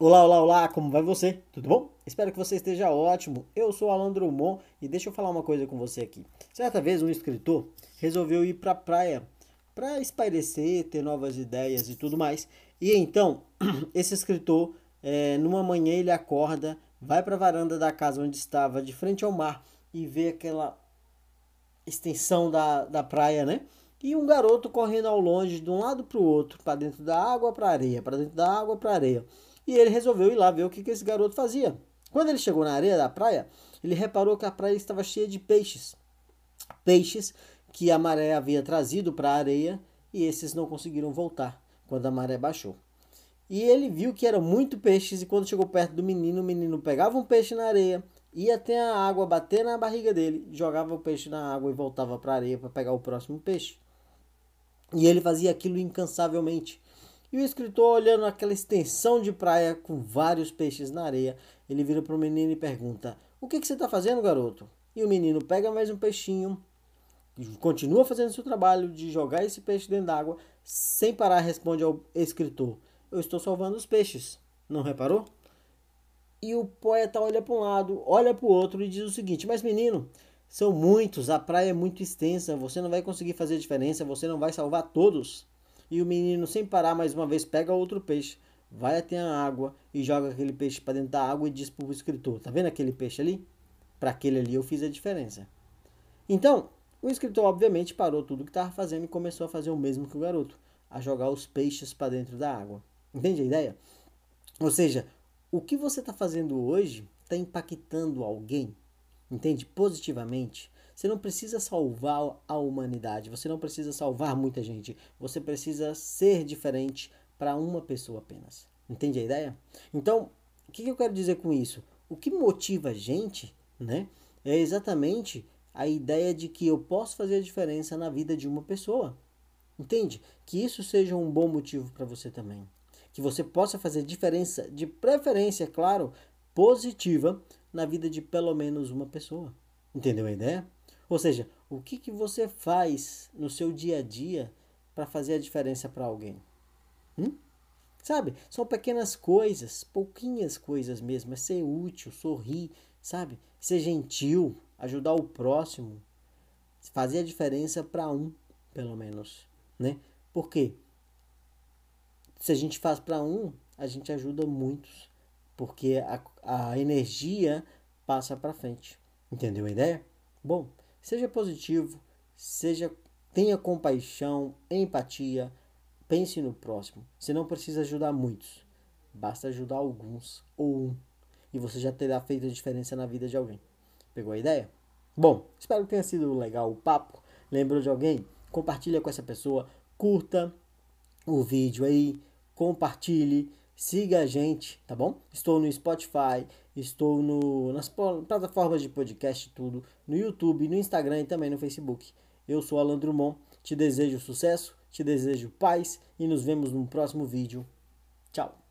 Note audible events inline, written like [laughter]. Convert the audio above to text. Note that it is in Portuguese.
Olá, olá, olá, como vai você? Tudo bom? Espero que você esteja ótimo. Eu sou Alan Drummond e deixa eu falar uma coisa com você aqui. Certa vez um escritor resolveu ir para a praia para espairecer, ter novas ideias e tudo mais. E então, [clears throat] esse escritor, é, numa manhã ele acorda, vai para a varanda da casa onde estava, de frente ao mar, e vê aquela extensão da, da praia, né? E um garoto correndo ao longe, de um lado para o outro, para dentro da água, para areia, para dentro da água, para areia. E ele resolveu ir lá ver o que, que esse garoto fazia. Quando ele chegou na areia da praia, ele reparou que a praia estava cheia de peixes. Peixes que a maré havia trazido para a areia e esses não conseguiram voltar quando a maré baixou. E ele viu que eram muito peixes e quando chegou perto do menino, o menino pegava um peixe na areia, ia até a água, bater na barriga dele, jogava o peixe na água e voltava para a areia para pegar o próximo peixe. E ele fazia aquilo incansavelmente. E o escritor, olhando aquela extensão de praia com vários peixes na areia, ele vira para o menino e pergunta: O que, que você está fazendo, garoto? E o menino pega mais um peixinho, continua fazendo seu trabalho de jogar esse peixe dentro d'água, sem parar, responde ao escritor: Eu estou salvando os peixes. Não reparou? E o poeta olha para um lado, olha para o outro e diz o seguinte: Mas menino, são muitos, a praia é muito extensa, você não vai conseguir fazer diferença, você não vai salvar todos. E o menino, sem parar mais uma vez, pega outro peixe, vai até a água e joga aquele peixe para dentro da água e diz para o escritor: Tá vendo aquele peixe ali? Para aquele ali eu fiz a diferença. Então, o escritor obviamente parou tudo que estava fazendo e começou a fazer o mesmo que o garoto, a jogar os peixes para dentro da água. Entende a ideia? Ou seja, o que você está fazendo hoje está impactando alguém, entende? Positivamente. Você não precisa salvar a humanidade, você não precisa salvar muita gente, você precisa ser diferente para uma pessoa apenas. Entende a ideia? Então, o que eu quero dizer com isso? O que motiva a gente, né, é exatamente a ideia de que eu posso fazer a diferença na vida de uma pessoa. Entende? Que isso seja um bom motivo para você também. Que você possa fazer diferença, de preferência, claro, positiva, na vida de pelo menos uma pessoa. Entendeu a ideia? Ou seja, o que, que você faz no seu dia a dia para fazer a diferença para alguém? Hum? Sabe? São pequenas coisas, pouquinhas coisas mesmo. É ser útil, sorrir, sabe? Ser gentil, ajudar o próximo. Fazer a diferença para um, pelo menos. Né? Por quê? Se a gente faz para um, a gente ajuda muitos. Porque a, a energia passa para frente. Entendeu a ideia? Bom, Seja positivo, seja tenha compaixão, empatia, pense no próximo. Você não precisa ajudar muitos, basta ajudar alguns ou um, e você já terá feito a diferença na vida de alguém. Pegou a ideia? Bom, espero que tenha sido legal o papo. Lembrou de alguém? Compartilha com essa pessoa, curta o vídeo aí, compartilhe Siga a gente, tá bom? Estou no Spotify, estou no, nas plataformas de podcast, tudo, no YouTube, no Instagram e também no Facebook. Eu sou Alan Drummond, te desejo sucesso, te desejo paz e nos vemos no próximo vídeo. Tchau!